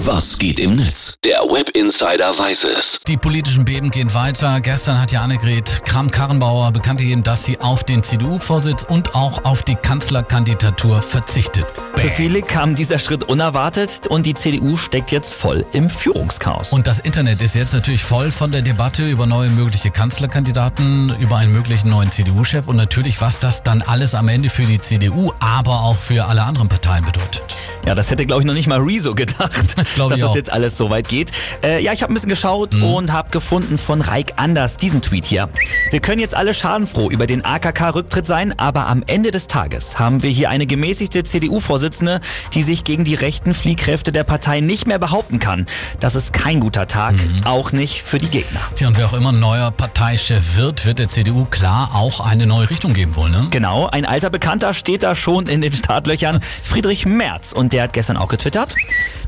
Was geht im Netz? Der Web Insider weiß es. Die politischen Beben gehen weiter. Gestern hat ja Annegret Kramp-Karrenbauer bekannt gegeben, dass sie auf den CDU-Vorsitz und auch auf die Kanzlerkandidatur verzichtet. Für viele kam dieser Schritt unerwartet und die CDU steckt jetzt voll im Führungschaos. Und das Internet ist jetzt natürlich voll von der Debatte über neue mögliche Kanzlerkandidaten, über einen möglichen neuen CDU-Chef und natürlich, was das dann alles am Ende für die CDU, aber auch für alle anderen Parteien bedeutet. Ja, das hätte, glaube ich, noch nicht mal Rezo gedacht, Glaub dass das auch. jetzt alles so weit geht. Äh, ja, ich habe ein bisschen geschaut und habe gefunden von Reik Anders diesen Tweet hier. Wir können jetzt alle schadenfroh über den AKK-Rücktritt sein, aber am Ende des Tages haben wir hier eine gemäßigte CDU-Vorsitzende, die sich gegen die rechten Fliehkräfte der Partei nicht mehr behaupten kann. Das ist kein guter Tag, auch nicht für die Gegner. Tja, und wer auch immer neuer Parteichef wird, wird der CDU klar auch eine neue Richtung geben wollen, ne? Genau, ein alter Bekannter steht da schon in den Startlöchern, Friedrich Merz. Und der hat gestern auch getwittert.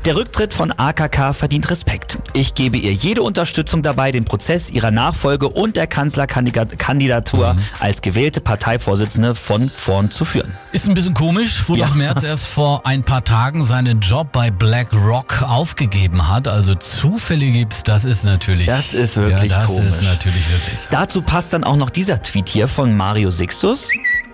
Der Rücktritt von AKK verdient Respekt. Ich gebe ihr jede Unterstützung dabei, den Prozess ihrer Nachfolge und der Kanzlerkandidatur als gewählte Parteivorsitzende von vorn zu führen. Ist ein bisschen komisch, wo Ja. doch Merz erst vor ein paar Tagen seinen Job bei BlackRock aufgegeben hat. Also Zufälle gibt's, das ist natürlich. Das ist wirklich ja, das komisch. ist natürlich wirklich. Dazu passt dann auch noch dieser Tweet hier von Mario Sixtus.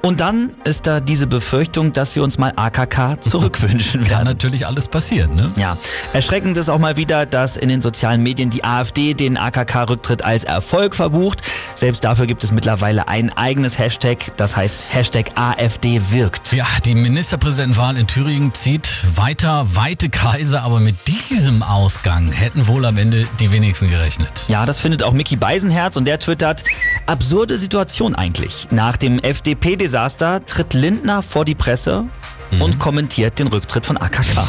Und dann ist da diese Befürchtung, dass wir uns mal AKK zurückwünschen Kann werden. natürlich alles passieren, ne? Ja, erschreckend ist auch mal wieder, dass in den sozialen Medien die AfD den AKK-Rücktritt als Erfolg verbucht. Selbst dafür gibt es mittlerweile ein eigenes Hashtag, das heißt Hashtag AfD wirkt. Ja, die Ministerpräsidentenwahl in Thüringen zieht weiter weite Kreise, aber mit diesem Ausgang hätten wohl am Ende die wenigsten gerechnet. Ja, das findet auch Mickey Beisenherz und der twittert, absurde Situation eigentlich. Nach dem FDP-Desaster tritt Lindner vor die Presse und kommentiert den Rücktritt von AKK.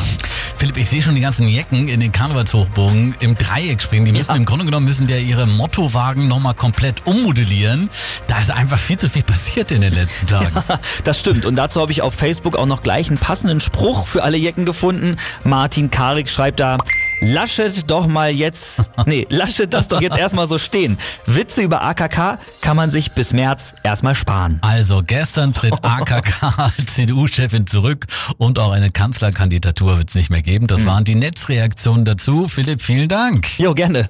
Philipp, ich sehe schon die ganzen Jecken in den Karnevalshochbogen im Dreieck springen. Die müssen Ja. im Grunde genommen müssen der ihre Mottowagen nochmal komplett ummodellieren. Da ist einfach viel zu viel passiert in den letzten Tagen. Das stimmt. Und dazu habe ich auf Facebook auch noch gleich einen passenden Spruch für alle Jecken gefunden. Martin Karik schreibt da, Laschet doch mal jetzt, nee, Laschet das doch jetzt erstmal so stehen. Witze über AKK kann man sich bis März erstmal sparen. Also gestern tritt AKK als CDU-Chefin zurück und auch eine Kanzlerkandidatur wird es nicht mehr geben. Das waren die Netzreaktionen dazu. Philipp, vielen Dank. Jo, gerne.